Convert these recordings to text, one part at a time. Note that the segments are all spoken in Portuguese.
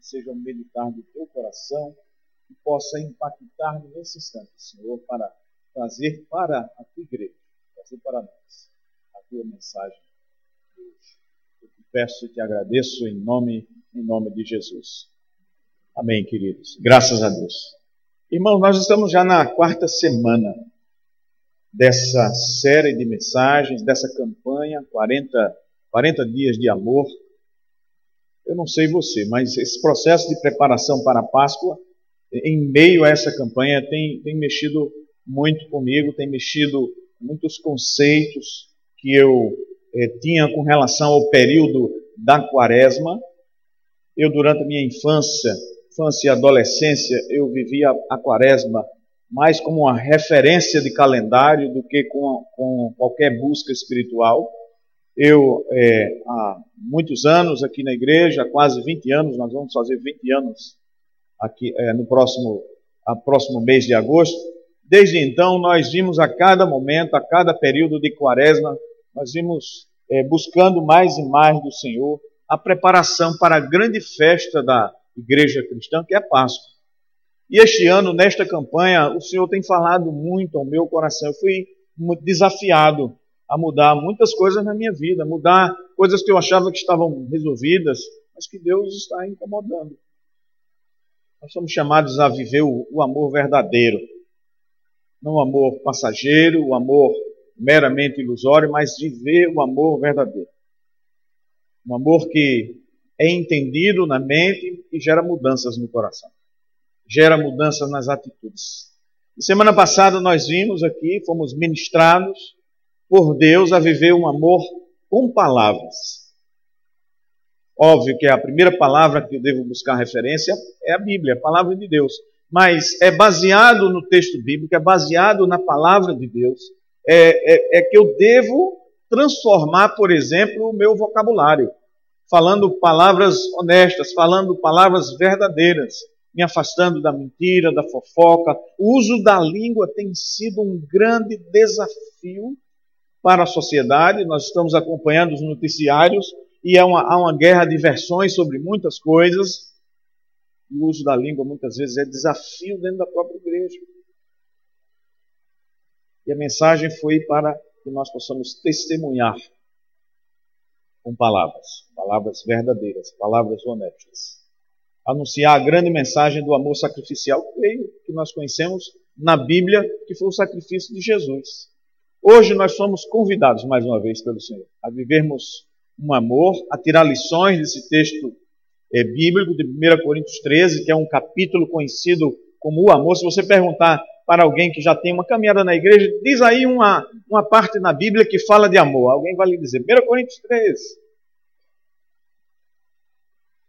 que seja um meditar do teu coração e possa impactar nesse instante, Senhor, para trazer para a tua igreja, trazer para nós a tua mensagem de hoje. Eu te peço e te agradeço em nome, em nome de Jesus. Amém, queridos. Graças a Deus. Irmãos, nós estamos já na quarta semana dessa série de mensagens, dessa campanha, 40, 40 dias de amor. Eu não sei você, mas esse processo de preparação para a Páscoa, em meio a essa campanha, tem, tem mexido muito comigo, tem mexido muitos conceitos que eu eh, tinha com relação ao período da quaresma. Eu, durante a minha infância, infância e adolescência, eu vivia a quaresma mais como uma referência de calendário do que com, com qualquer busca espiritual. Eu, é, há muitos anos aqui na igreja, quase 20 anos, nós vamos fazer 20 anos aqui é, no próximo, a próximo mês de agosto. Desde então, nós vimos a cada momento, a cada período de quaresma, nós vimos é, buscando mais e mais do Senhor a preparação para a grande festa da igreja cristã, que é a Páscoa. E este ano, nesta campanha, o Senhor tem falado muito ao meu coração. Eu fui desafiado a mudar muitas coisas na minha vida, mudar coisas que eu achava que estavam resolvidas, mas que Deus está incomodando. Nós somos chamados a viver o, o amor verdadeiro, não o amor passageiro, o amor meramente ilusório, mas viver o amor verdadeiro. Um amor que é entendido na mente e gera mudanças no coração gera mudanças nas atitudes. E semana passada nós vimos aqui, fomos ministrados por Deus a viver um amor com palavras. Óbvio que a primeira palavra que eu devo buscar referência é a Bíblia, a palavra de Deus. Mas é baseado no texto bíblico, é baseado na palavra de Deus. É, é, é que eu devo transformar, por exemplo, o meu vocabulário, falando palavras honestas, falando palavras verdadeiras me afastando da mentira, da fofoca. O uso da língua tem sido um grande desafio para a sociedade. Nós estamos acompanhando os noticiários e há uma, há uma guerra de versões sobre muitas coisas. E o uso da língua muitas vezes é desafio dentro da própria igreja. E a mensagem foi para que nós possamos testemunhar com palavras, palavras verdadeiras, palavras honestas anunciar a grande mensagem do amor sacrificial que nós conhecemos na Bíblia, que foi o sacrifício de Jesus. Hoje nós somos convidados, mais uma vez, pelo Senhor, a vivermos um amor, a tirar lições desse texto é, bíblico de 1 Coríntios 13, que é um capítulo conhecido como o amor. Se você perguntar para alguém que já tem uma caminhada na igreja, diz aí uma, uma parte na Bíblia que fala de amor. Alguém vai lhe dizer, 1 Coríntios 13.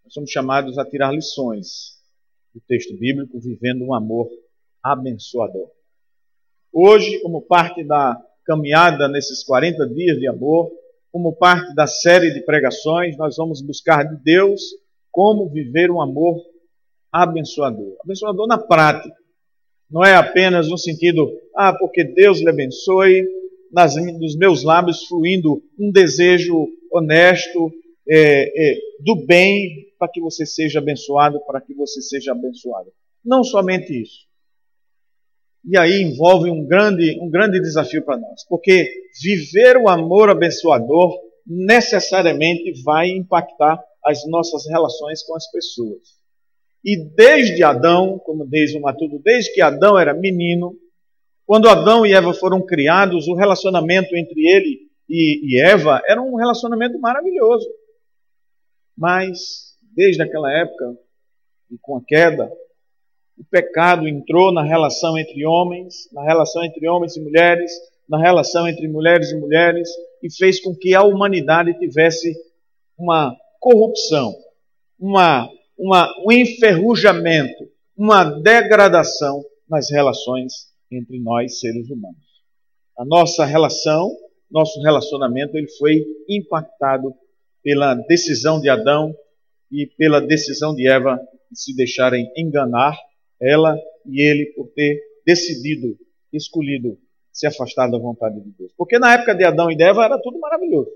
Nós somos chamados a tirar lições do texto bíblico, vivendo um amor abençoador. Hoje, como parte da caminhada nesses 40 dias de amor, como parte da série de pregações, nós vamos buscar de Deus como viver um amor abençoador. Abençoador na prática. Não é apenas no sentido, ah, porque Deus lhe abençoe, nas, dos meus lábios fluindo um desejo honesto é, é, do bem para que você seja abençoado, para que você seja abençoado. Não somente isso. E aí envolve um grande, um grande desafio para nós, porque viver o amor abençoador necessariamente vai impactar as nossas relações com as pessoas. E desde Adão, como diz o Matudo, desde que Adão era menino, quando Adão e Eva foram criados, o relacionamento entre ele e, e Eva era um relacionamento maravilhoso. Mas desde aquela época, e com a queda, o pecado entrou na relação entre homens, na relação entre homens e mulheres, na relação entre mulheres e mulheres, e fez com que a humanidade tivesse uma corrupção, uma, uma, um enferrujamento, uma degradação nas relações entre nós, seres humanos. A nossa relação, nosso relacionamento, ele foi impactado pela decisão de Adão e pela decisão de Eva de se deixarem enganar, ela e ele, por ter decidido, escolhido se afastar da vontade de Deus. Porque na época de Adão e Eva era tudo maravilhoso.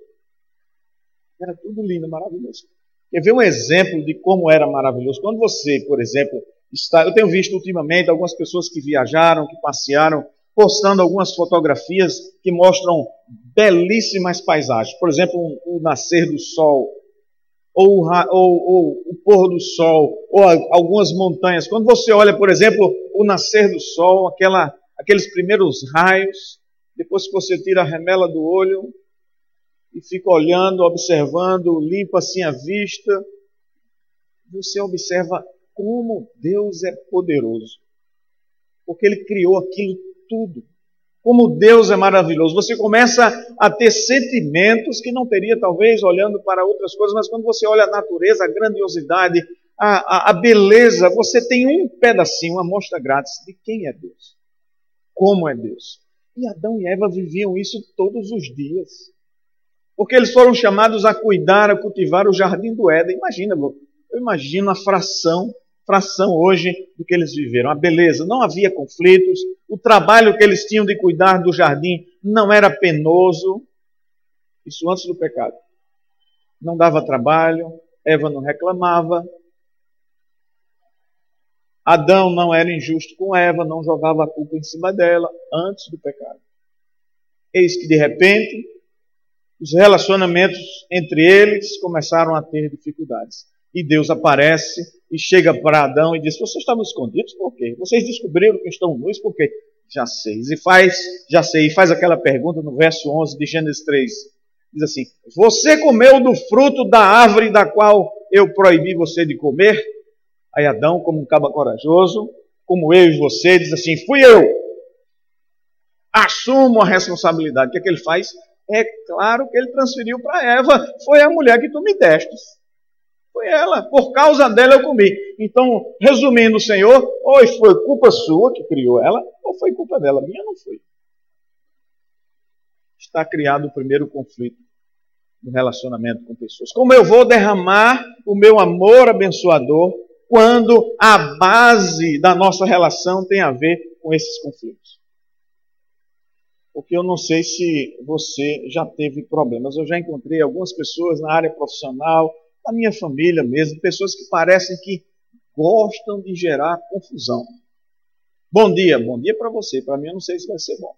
Era tudo lindo, maravilhoso. Quer ver um exemplo de como era maravilhoso? Quando você, por exemplo, está. Eu tenho visto ultimamente algumas pessoas que viajaram, que passearam, postando algumas fotografias que mostram belíssimas paisagens. Por exemplo, o nascer do sol, ou, ou, ou, o pôr do sol, ou algumas montanhas. Quando você olha, por exemplo, o nascer do sol, aquela, aqueles primeiros raios, depois que você tira a remela do olho e fica olhando, observando, limpa assim a vista, você observa como Deus é poderoso. Porque Ele criou aquilo tudo. Como Deus é maravilhoso. Você começa a ter sentimentos que não teria, talvez, olhando para outras coisas, mas quando você olha a natureza, a grandiosidade, a, a, a beleza, você tem um pedacinho, uma amostra grátis de quem é Deus. Como é Deus. E Adão e Eva viviam isso todos os dias. Porque eles foram chamados a cuidar, a cultivar o jardim do Éden. Imagina, eu imagino a fração fração hoje do que eles viveram. A beleza, não havia conflitos, o trabalho que eles tinham de cuidar do jardim não era penoso. Isso antes do pecado. Não dava trabalho, Eva não reclamava. Adão não era injusto com Eva, não jogava a culpa em cima dela antes do pecado. Eis que de repente os relacionamentos entre eles começaram a ter dificuldades. E Deus aparece e chega para Adão e diz: Vocês estavam escondidos por quê? Vocês descobriram que estão nus por quê? Já sei. E faz, já sei, e faz aquela pergunta no verso 11 de Gênesis 3. Diz assim: Você comeu do fruto da árvore da qual eu proibi você de comer? Aí Adão, como um caba corajoso, como eu e você, diz assim: Fui eu. Assumo a responsabilidade. O que, é que ele faz? É claro que ele transferiu para Eva. Foi a mulher que tu me destes. Foi ela, por causa dela eu comi. Então, resumindo, Senhor, ou foi culpa sua que criou ela, ou foi culpa dela. Minha não foi. Está criado o primeiro conflito no relacionamento com pessoas. Como eu vou derramar o meu amor abençoador quando a base da nossa relação tem a ver com esses conflitos? Porque eu não sei se você já teve problemas. Eu já encontrei algumas pessoas na área profissional, da minha família mesmo, pessoas que parecem que gostam de gerar confusão. Bom dia, bom dia para você, para mim eu não sei se vai ser bom.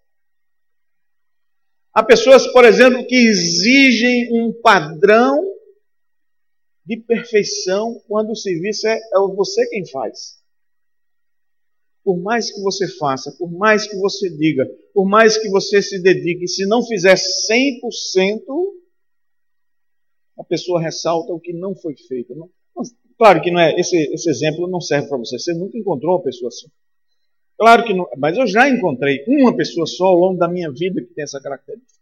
Há pessoas, por exemplo, que exigem um padrão de perfeição quando o serviço é, é você quem faz. Por mais que você faça, por mais que você diga, por mais que você se dedique, se não fizer 100%, a pessoa ressalta o que não foi feito. Não, claro que não é esse, esse exemplo não serve para você. Você nunca encontrou uma pessoa assim. Claro que não, mas eu já encontrei uma pessoa só ao longo da minha vida que tem essa característica.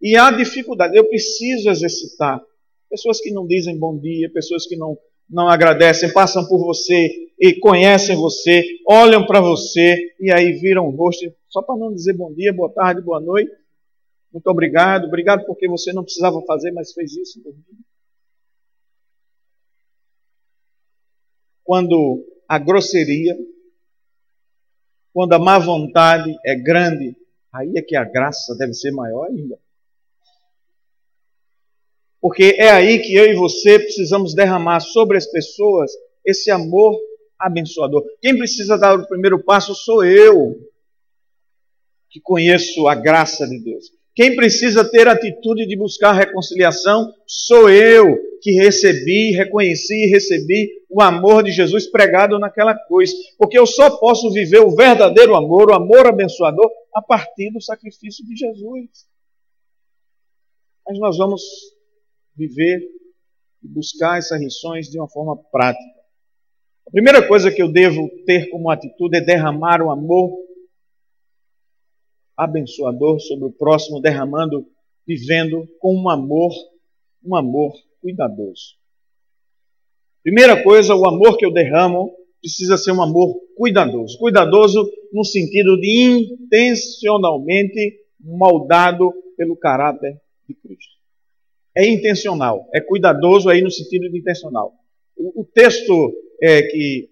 E há dificuldade. Eu preciso exercitar. Pessoas que não dizem bom dia, pessoas que não, não agradecem, passam por você e conhecem você, olham para você e aí viram o rosto só para não dizer bom dia, boa tarde, boa noite muito obrigado, obrigado porque você não precisava fazer, mas fez isso por mim. Quando a grosseria, quando a má vontade é grande, aí é que a graça deve ser maior ainda. Porque é aí que eu e você precisamos derramar sobre as pessoas esse amor abençoador. Quem precisa dar o primeiro passo sou eu, que conheço a graça de Deus. Quem precisa ter a atitude de buscar reconciliação sou eu, que recebi, reconheci e recebi o amor de Jesus pregado naquela cruz. Porque eu só posso viver o verdadeiro amor, o amor abençoador, a partir do sacrifício de Jesus. Mas nós vamos viver e buscar essas lições de uma forma prática. A primeira coisa que eu devo ter como atitude é derramar o amor abençoador sobre o próximo, derramando, vivendo com um amor, um amor cuidadoso. Primeira coisa, o amor que eu derramo precisa ser um amor cuidadoso. Cuidadoso no sentido de intencionalmente moldado pelo caráter de Cristo. É intencional, é cuidadoso aí no sentido de intencional. O, texto é, que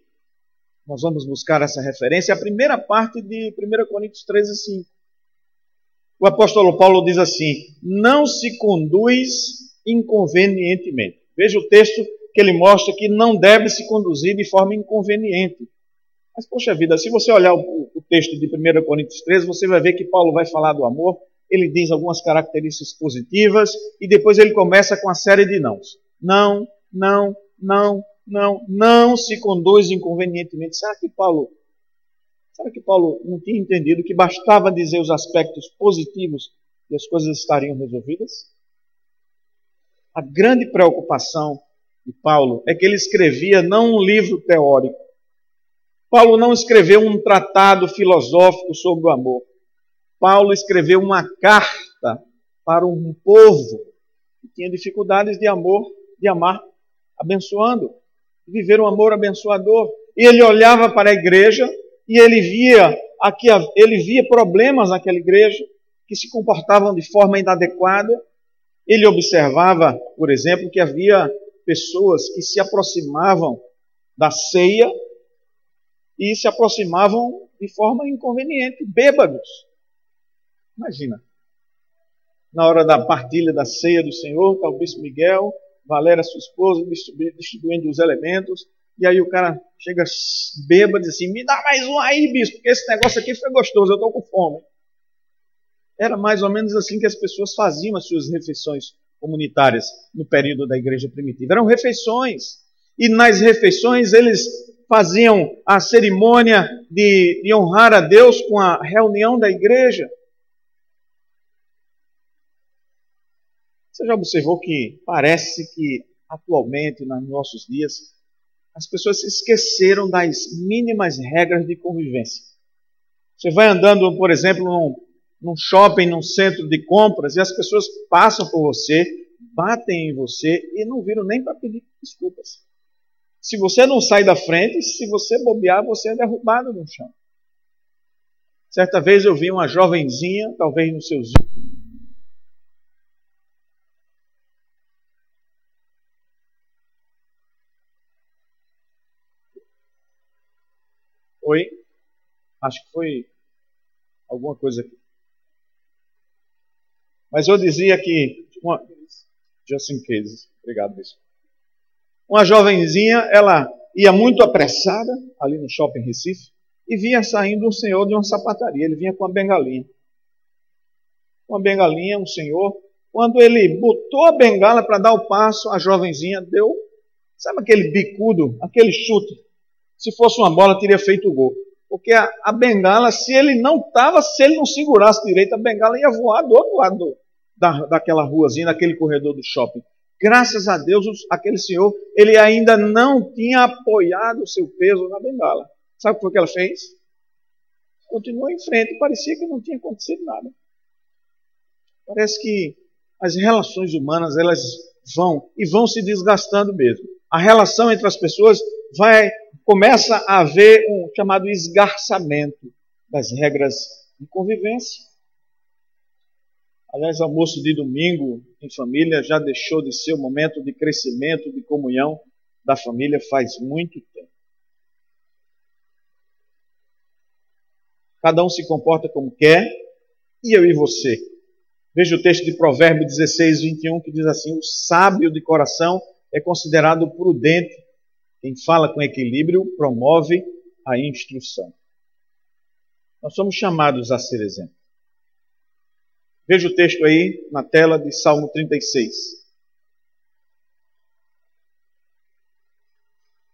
nós vamos buscar essa referência é a primeira parte de 1 Coríntios 13, 5 o apóstolo Paulo diz assim: não se conduz inconvenientemente. Veja o texto que ele mostra que não deve se conduzir de forma inconveniente. Mas, poxa vida, se você olhar o, o texto de 1 Coríntios 13, você vai ver que Paulo vai falar do amor, ele diz algumas características positivas e depois ele começa com a série de nãos. Não, não, não, não, não se conduz inconvenientemente. Será que Paulo, será que Paulo não tinha entendido que bastava dizer os aspectos positivos e as coisas estariam resolvidas? A grande preocupação de Paulo é que ele escrevia não um livro teórico. Paulo não escreveu um tratado filosófico sobre o amor. Paulo escreveu uma carta para um povo que tinha dificuldades de amor, de amar, abençoando, de viver um amor abençoador. E ele olhava para a igreja e ele via aqui, ele via problemas naquela igreja que se comportavam de forma inadequada. Ele observava, por exemplo, que havia pessoas que se aproximavam da ceia e se aproximavam de forma inconveniente, bêbados. Imagina. Na hora da partilha da ceia do Senhor, está o bispo Miguel, Valéria, sua esposa, distribuindo os elementos. E aí o cara chega bêbado e diz assim: Me dá mais um aí, bispo, porque esse negócio aqui foi gostoso, eu estou com fome. Era mais ou menos assim que as pessoas faziam as suas refeições comunitárias no período da igreja primitiva. Eram refeições. E nas refeições eles faziam a cerimônia de, de honrar a Deus com a reunião da igreja. Você já observou que parece que atualmente, nos nossos dias, as pessoas se esqueceram das mínimas regras de convivência. Você vai andando, por exemplo, num, num shopping, num centro de compras, e as pessoas passam por você, batem em você e não viram nem para pedir desculpas. Se você não sai da frente, se você bobear, você é derrubado no chão. Certa vez eu vi uma jovenzinha, talvez nos seus Oi? Acho que foi alguma coisa aqui. Mas eu dizia que. Uma, just. Obrigado, bispo. Uma jovenzinha, ela ia muito apressada ali no shopping Recife e vinha saindo um senhor de uma sapataria. Ele vinha com uma bengalinha. Uma bengalinha, um senhor. Quando ele botou a bengala para dar o passo, a jovenzinha deu, sabe aquele bicudo, aquele chute se fosse uma bola, teria feito o gol. Porque a, a bengala, se ele não estava, se ele não segurasse direito, a bengala ia voar do outro lado da, daquela ruazinha, daquele corredor do shopping. Graças a Deus, aquele senhor, ele ainda não tinha apoiado o seu peso na bengala. Sabe o que foi que ela fez? Continuou em frente, parecia que não tinha acontecido nada. Parece que as relações humanas, elas vão e vão se desgastando mesmo. A relação entre as pessoas vai começa a haver um chamado esgarçamento das regras de convivência. Aliás, almoço de domingo em família já deixou de ser o momento de crescimento, de comunhão da família faz muito tempo. Cada um se comporta como quer, e eu e você. Veja o texto de Provérbios 16, 21, que diz assim: O sábio de coração é considerado prudente quem fala com equilíbrio promove a instrução. Nós somos chamados a ser exemplo. Veja o texto aí na tela de Salmo 36.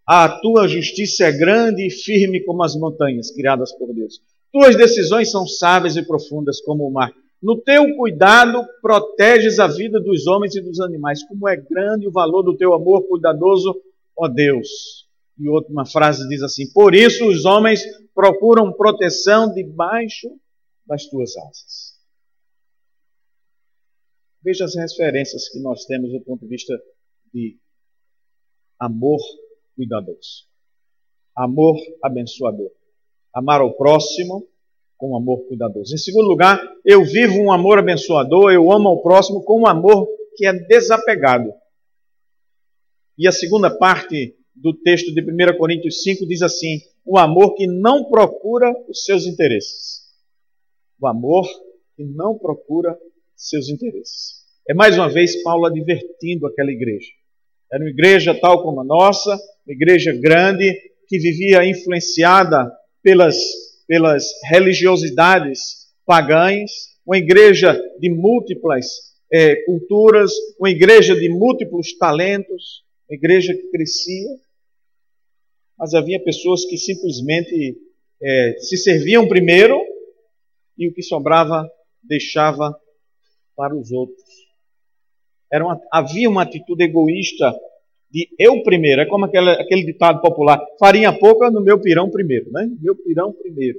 A tua justiça é grande e firme como as montanhas criadas por Deus. Tuas decisões são sábias e profundas como o mar. No teu cuidado proteges a vida dos homens e dos animais. Como é grande o valor do teu amor cuidadoso ó Deus. E outra frase diz assim: Por isso os homens procuram proteção debaixo das tuas asas. Veja as referências que nós temos do ponto de vista de amor cuidadoso, amor abençoador, amar ao próximo com amor cuidadoso. Em segundo lugar, eu vivo um amor abençoador, eu amo ao próximo com um amor que é desapegado. E a segunda parte do texto de 1 Coríntios 5 diz assim: o amor que não procura os seus interesses. O amor que não procura seus interesses. É mais uma vez Paulo advertindo aquela igreja Era uma igreja tal como a nossa, uma igreja grande, que vivia influenciada pelas, pelas religiosidades pagãs, uma igreja de múltiplas é, culturas, uma igreja de múltiplos talentos, uma igreja que crescia. Mas havia pessoas que simplesmente é, se serviam primeiro e o que sobrava deixava para os outros. Uma, havia uma atitude egoísta de eu primeiro. É como aquele, aquele ditado popular: farinha pouca no meu pirão primeiro, né? Meu pirão primeiro.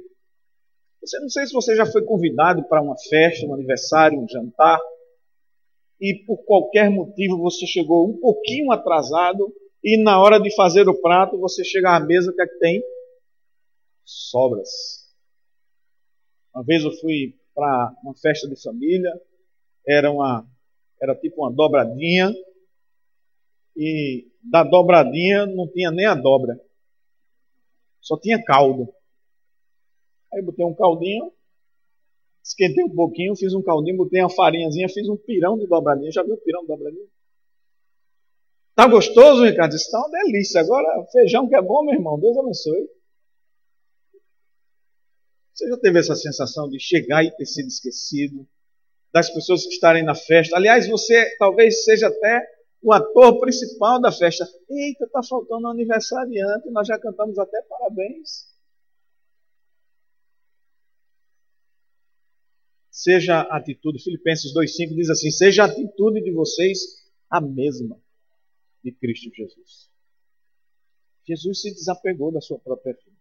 Você não sei se você já foi convidado para uma festa, um aniversário, um jantar, e por qualquer motivo você chegou um pouquinho atrasado e na hora de fazer o prato você chega à mesa que, é que tem sobras. Uma vez eu fui para uma festa de família, era uma era tipo uma dobradinha e da dobradinha não tinha nem a dobra. Só tinha caldo. Aí botei um caldinho, esquentei um pouquinho, fiz um caldinho, botei uma farinhazinha, fiz um pirão de dobradinha. Já viu o pirão de dobradinha? Tá gostoso, Ricardo? Isso tá uma delícia. Agora, feijão que é bom, meu irmão. Deus abençoe. Você já teve essa sensação de chegar e ter sido esquecido? Das pessoas que estarem na festa? Aliás, você talvez seja até o ator principal da festa. Eita, está faltando um aniversariante, nós já cantamos até parabéns. Seja a atitude, Filipenses 2,5 diz assim: seja a atitude de vocês a mesma de Cristo Jesus. Jesus se desapegou da sua própria vida.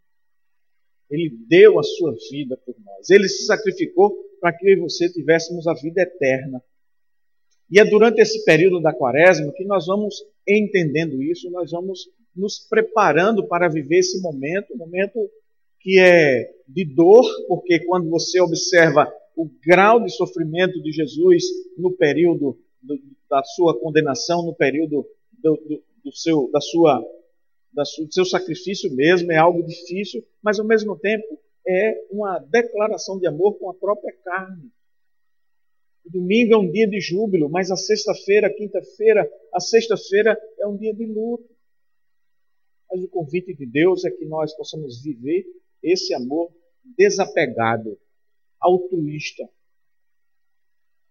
Ele deu a sua vida por nós. Ele se sacrificou para que eu e você tivéssemos a vida eterna. E é durante esse período da quaresma que nós vamos entendendo isso, nós vamos nos preparando para viver esse momento, um momento que é de dor, porque quando você observa o grau de sofrimento de Jesus no período do, da sua condenação, no período do, do, do seu, da sua, da sua, do seu sacrifício mesmo, é algo difícil, mas ao mesmo tempo é uma declaração de amor com a própria carne. O domingo é um dia de júbilo, mas a sexta-feira, a quinta-feira, a sexta-feira é um dia de luto. Mas o convite de Deus é que nós possamos viver esse amor desapegado, altruísta.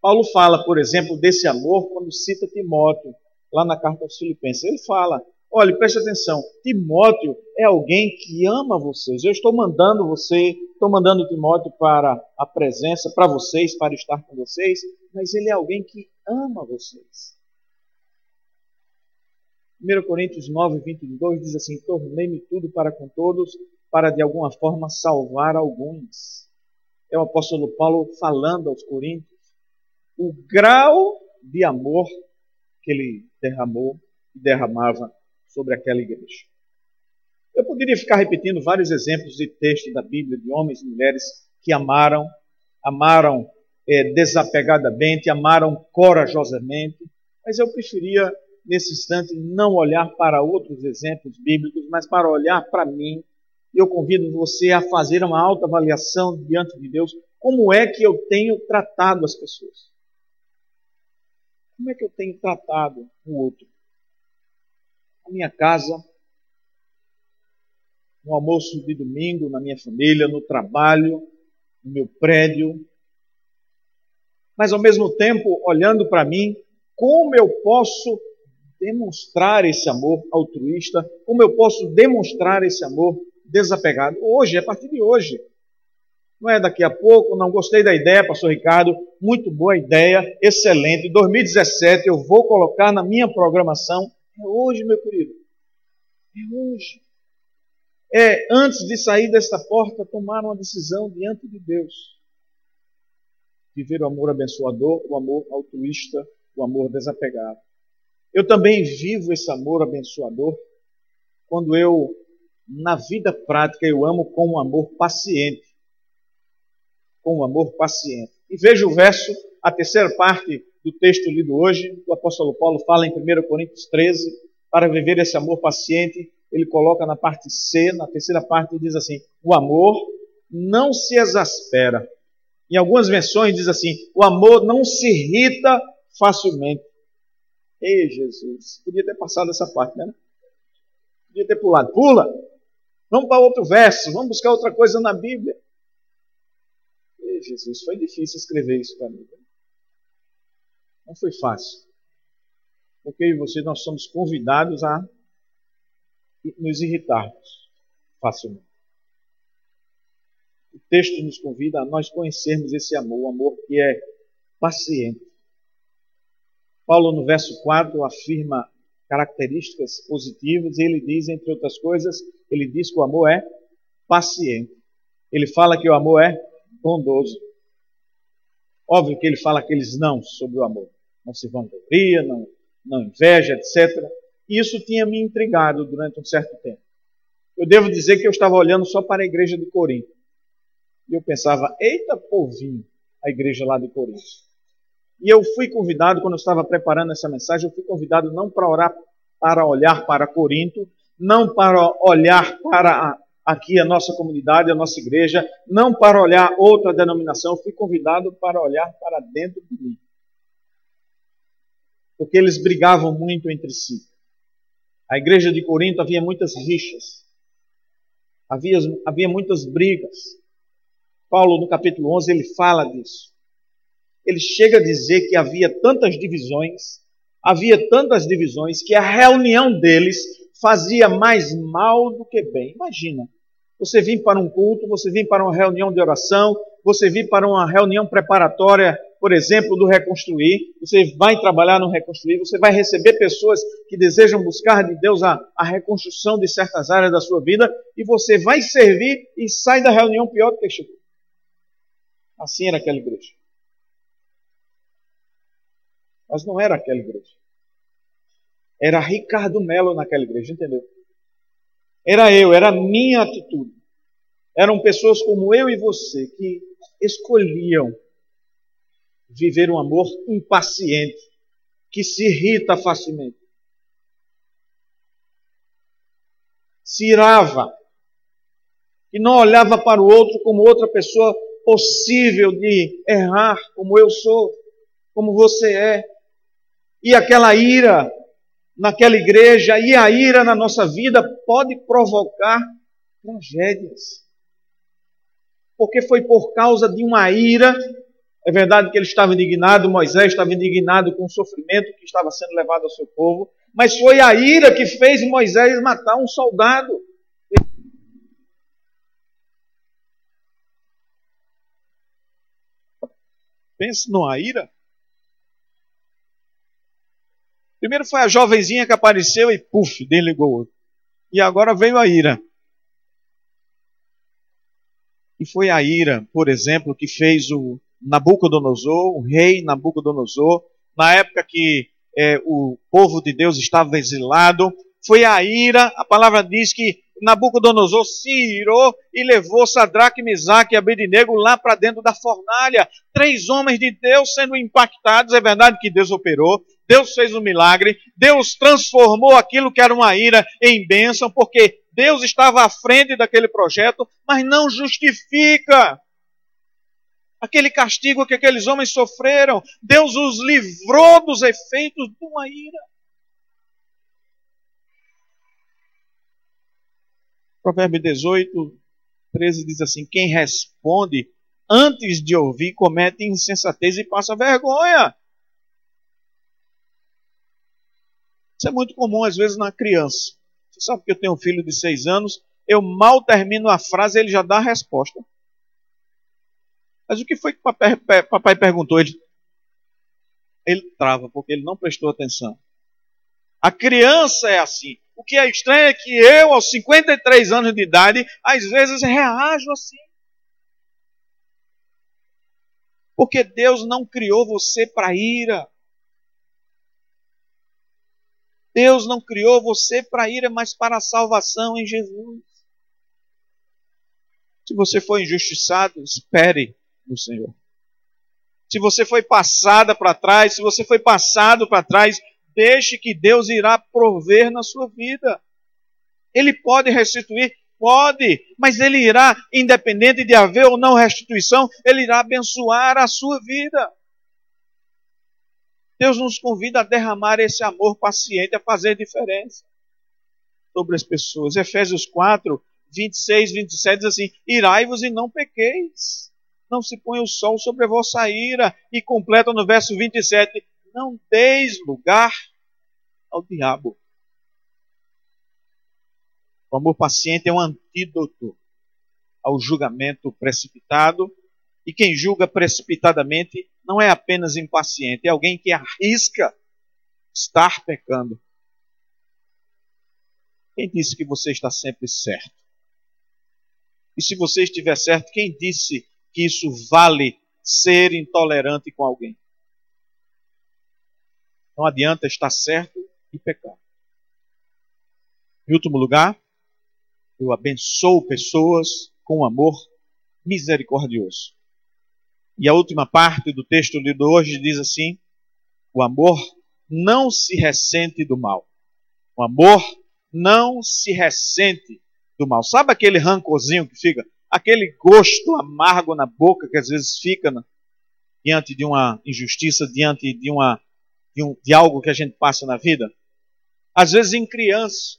Paulo fala, por exemplo, desse amor quando cita Timóteo, lá na carta aos Filipenses. Ele fala: olha, preste atenção, Timóteo é alguém que ama vocês. Eu estou mandando você, estou mandando Timóteo para a presença, para vocês, para estar com vocês, mas ele é alguém que ama vocês. 1 Coríntios 9, 22 diz assim: Tornei-me tudo para com todos, para de alguma forma salvar alguns. É o apóstolo Paulo falando aos Coríntios o grau de amor que ele derramou e derramava sobre aquela igreja. Eu poderia ficar repetindo vários exemplos de textos da Bíblia de homens e mulheres que amaram, amaram é, desapegadamente, amaram corajosamente, mas eu preferia, nesse instante, não olhar para outros exemplos bíblicos, mas para olhar para mim. E eu convido você a fazer uma autoavaliação diante de Deus. Como é que eu tenho tratado as pessoas? Como é que eu tenho tratado o outro? Na minha casa, no almoço de domingo, na minha família, no trabalho, no meu prédio. Mas ao mesmo tempo, olhando para mim, como eu posso demonstrar esse amor altruísta, como eu posso demonstrar esse amor desapegado. Hoje, a partir de hoje. Não é daqui a pouco, não gostei da ideia, pastor Ricardo, muito boa ideia, excelente. 2017 eu vou colocar na minha programação. É hoje, meu querido. É hoje é, antes de sair desta porta, tomar uma decisão diante de Deus. Viver o amor abençoador, o amor altruísta, o amor desapegado. Eu também vivo esse amor abençoador quando eu, na vida prática, eu amo com um amor paciente. Com um amor paciente. E veja o verso, a terceira parte do texto lido hoje, o apóstolo Paulo fala em 1 Coríntios 13, para viver esse amor paciente, ele coloca na parte C, na terceira parte, diz assim: o amor não se exaspera. Em algumas versões diz assim: o amor não se irrita facilmente. Ei, Jesus, podia ter passado essa parte, né? Podia ter pulado. Pula! Vamos para outro verso, vamos buscar outra coisa na Bíblia. Ei, Jesus, foi difícil escrever isso para mim. Né? Não foi fácil. Porque eu e você, nós somos convidados a nos irritarmos facilmente. O texto nos convida a nós conhecermos esse amor, o amor que é paciente. Paulo, no verso 4, afirma características positivas e ele diz, entre outras coisas, ele diz que o amor é paciente. Ele fala que o amor é bondoso. Óbvio que ele fala aqueles não sobre o amor. Não se vangloria, não, não inveja, etc. E isso tinha me intrigado durante um certo tempo. Eu devo dizer que eu estava olhando só para a igreja de Corinto. E eu pensava, eita povinho, a igreja lá de Corinto. E eu fui convidado, quando eu estava preparando essa mensagem, eu fui convidado não para orar, para olhar para Corinto, não para olhar para aqui a nossa comunidade, a nossa igreja, não para olhar outra denominação, eu fui convidado para olhar para dentro de mim. Porque eles brigavam muito entre si. A igreja de Corinto havia muitas rixas, havia, havia muitas brigas. Paulo, no capítulo 11, ele fala disso. Ele chega a dizer que havia tantas divisões, havia tantas divisões, que a reunião deles fazia mais mal do que bem. Imagina, você vir para um culto, você vir para uma reunião de oração, você vir para uma reunião preparatória, por exemplo, do Reconstruir, você vai trabalhar no Reconstruir, você vai receber pessoas que desejam buscar de Deus a, a reconstrução de certas áreas da sua vida, e você vai servir e sai da reunião pior do que chegou. Assim era aquela igreja. Mas não era aquela igreja. Era Ricardo Melo naquela igreja, entendeu? Era eu, era a minha atitude. Eram pessoas como eu e você que escolhiam viver um amor impaciente, que se irrita facilmente. Se irava, e não olhava para o outro como outra pessoa possível de errar, como eu sou, como você é. E aquela ira naquela igreja e a ira na nossa vida pode provocar tragédias. Porque foi por causa de uma ira, é verdade que ele estava indignado, Moisés estava indignado com o sofrimento que estava sendo levado ao seu povo, mas foi a ira que fez Moisés matar um soldado. Pense numa ira. Primeiro foi a jovenzinha que apareceu e puf, desligou o outro. E agora veio a ira. E foi a ira, por exemplo, que fez o Nabucodonosor, o rei Nabucodonosor, na época que é, o povo de Deus estava exilado. Foi a ira, a palavra diz que Nabucodonosor se irou e levou Sadraque, Misaque e Abednego lá para dentro da fornalha. Três homens de Deus sendo impactados. É verdade que Deus operou, Deus fez um milagre, Deus transformou aquilo que era uma ira em bênção, porque Deus estava à frente daquele projeto, mas não justifica aquele castigo que aqueles homens sofreram. Deus os livrou dos efeitos de uma ira. Provérbio 18, 13 diz assim: Quem responde antes de ouvir comete insensatez e passa vergonha. Isso é muito comum, às vezes, na criança. Você sabe que eu tenho um filho de seis anos, eu mal termino a frase, ele já dá a resposta. Mas o que foi que papai, papai perguntou? Ele, ele trava, porque ele não prestou atenção. A criança é assim. O que é estranho é que eu, aos 53 anos de idade, às vezes reajo assim. Porque Deus não criou você para ira. Deus não criou você para ira, mas para a salvação em Jesus. Se você for injustiçado, espere no Senhor. Se você foi passada para trás, se você foi passado para trás, deixe que Deus irá prover na sua vida. Ele pode restituir? Pode, mas ele irá, independente de haver ou não restituição, ele irá abençoar a sua vida. Deus nos convida a derramar esse amor paciente, a fazer diferença sobre as pessoas. Efésios 4, 26, 27 diz assim: Irai-vos e não pequeis. Não se ponha o sol sobre a vossa ira. E completa no verso 27, não deis lugar ao diabo. O amor paciente é um antídoto ao julgamento precipitado. E quem julga precipitadamente não é apenas impaciente, é alguém que arrisca estar pecando. Quem disse que você está sempre certo? E se você estiver certo, quem disse que isso vale ser intolerante com alguém? Não adianta estar certo e pecar. Em último lugar, eu abençoo pessoas com amor misericordioso. E a última parte do texto lido hoje diz assim: o amor não se ressente do mal. O amor não se ressente do mal. Sabe aquele rancorzinho que fica? Aquele gosto amargo na boca que às vezes fica na, diante de uma injustiça, diante de, uma, de, um, de algo que a gente passa na vida? Às vezes em criança.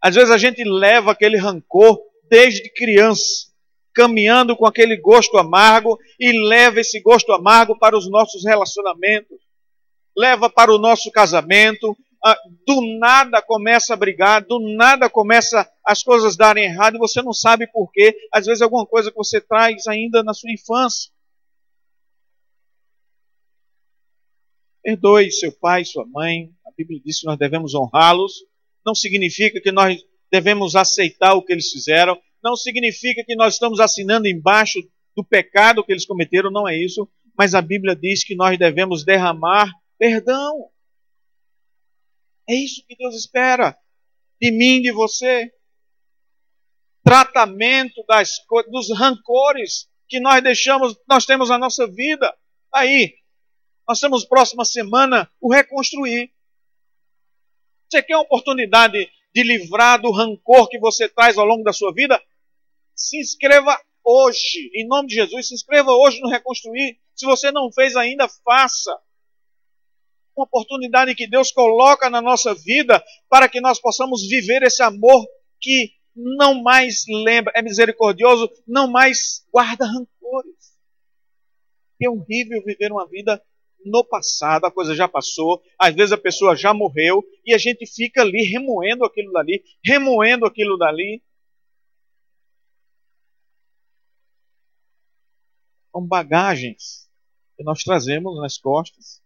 Às vezes a gente leva aquele rancor desde criança, caminhando com aquele gosto amargo e leva esse gosto amargo para os nossos relacionamentos, leva para o nosso casamento. Ah, do nada começa a brigar, do nada começa as coisas darem errado e você não sabe por quê. Às vezes, alguma coisa que você traz ainda na sua infância. Perdoe seu pai, sua mãe. A Bíblia diz que nós devemos honrá-los não significa que nós devemos aceitar o que eles fizeram, não significa que nós estamos assinando embaixo do pecado que eles cometeram, não é isso, mas a Bíblia diz que nós devemos derramar perdão. É isso que Deus espera de mim, de você. Tratamento das dos rancores que nós deixamos, nós temos na nossa vida. Aí, nós temos próxima semana o reconstruir. Você quer uma oportunidade de livrar do rancor que você traz ao longo da sua vida? Se inscreva hoje, em nome de Jesus, se inscreva hoje no Reconstruir. Se você não fez ainda, faça. Uma oportunidade que Deus coloca na nossa vida para que nós possamos viver esse amor que não mais lembra, é misericordioso, não mais guarda rancores. É horrível viver uma vida no passado, a coisa já passou, às vezes a pessoa já morreu e a gente fica ali remoendo aquilo dali, remoendo aquilo dali. São bagagens que nós trazemos nas costas.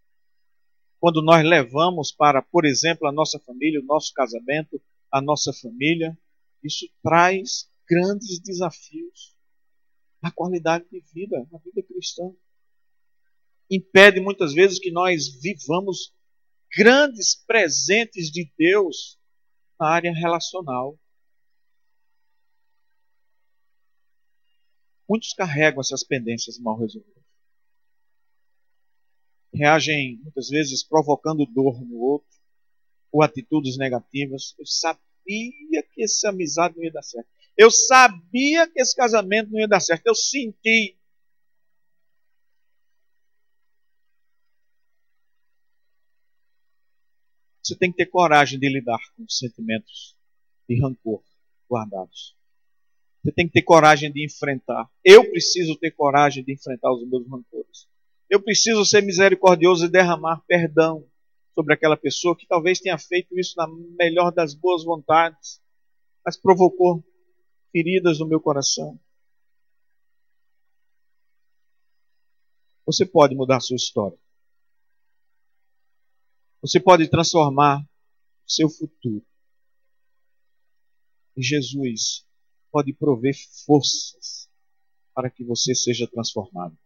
Quando nós levamos para, por exemplo, a nossa família, o nosso casamento, a nossa família, isso traz grandes desafios na qualidade de vida, na vida cristã impede muitas vezes que nós vivamos grandes presentes de Deus na área relacional. Muitos carregam essas pendências mal resolvidas. Reagem muitas vezes provocando dor no outro ou atitudes negativas. Eu sabia que essa amizade não ia dar certo. Eu sabia que esse casamento não ia dar certo. Eu senti. Você tem que ter coragem de lidar com os sentimentos de rancor guardados. Você tem que ter coragem de enfrentar. Eu preciso ter coragem de enfrentar os meus rancores. Eu preciso ser misericordioso e derramar perdão sobre aquela pessoa que talvez tenha feito isso na melhor das boas vontades, mas provocou feridas no meu coração. Você pode mudar sua história. Você pode transformar seu futuro. E Jesus pode prover forças para que você seja transformado.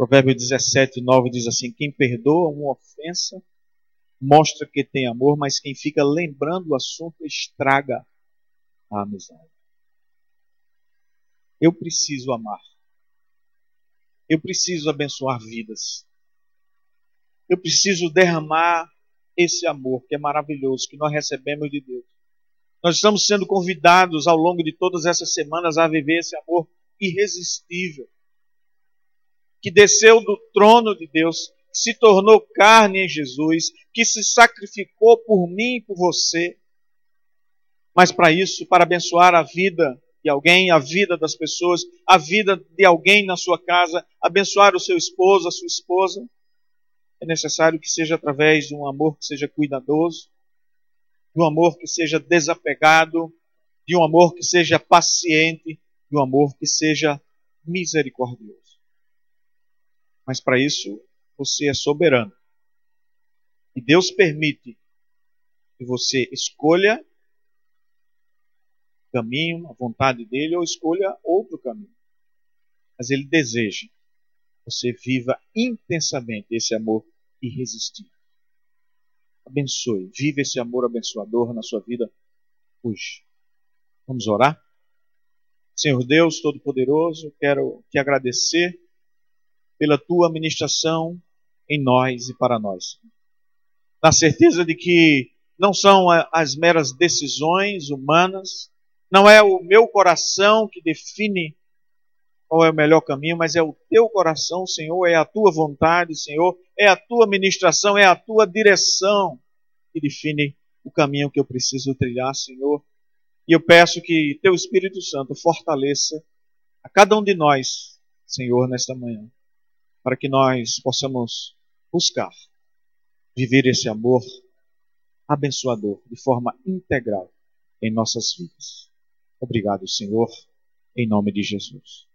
Provérbio 17, 9 diz assim: Quem perdoa uma ofensa mostra que tem amor, mas quem fica lembrando o assunto estraga a amizade. Eu preciso amar. Eu preciso abençoar vidas. Eu preciso derramar esse amor que é maravilhoso, que nós recebemos de Deus. Nós estamos sendo convidados ao longo de todas essas semanas a viver esse amor irresistível, que desceu do trono de Deus que se tornou carne em Jesus, que se sacrificou por mim e por você. Mas para isso, para abençoar a vida de alguém, a vida das pessoas, a vida de alguém na sua casa, abençoar o seu esposo, a sua esposa, é necessário que seja através de um amor que seja cuidadoso, de um amor que seja desapegado, de um amor que seja paciente, de um amor que seja misericordioso. Mas para isso, você é soberano. E Deus permite que você escolha o caminho, a vontade dele, ou escolha outro caminho. Mas ele deseja que você viva intensamente esse amor irresistível. Abençoe, vive esse amor abençoador na sua vida hoje. Vamos orar? Senhor Deus Todo-Poderoso, quero te agradecer pela tua ministração em nós e para nós. Na certeza de que não são as meras decisões humanas, não é o meu coração que define qual é o melhor caminho, mas é o teu coração, Senhor, é a tua vontade, Senhor, é a tua ministração, é a tua direção que define o caminho que eu preciso trilhar, Senhor. E eu peço que teu Espírito Santo fortaleça a cada um de nós, Senhor, nesta manhã, para que nós possamos buscar viver esse amor abençoador de forma integral em nossas vidas. Obrigado, Senhor, em nome de Jesus.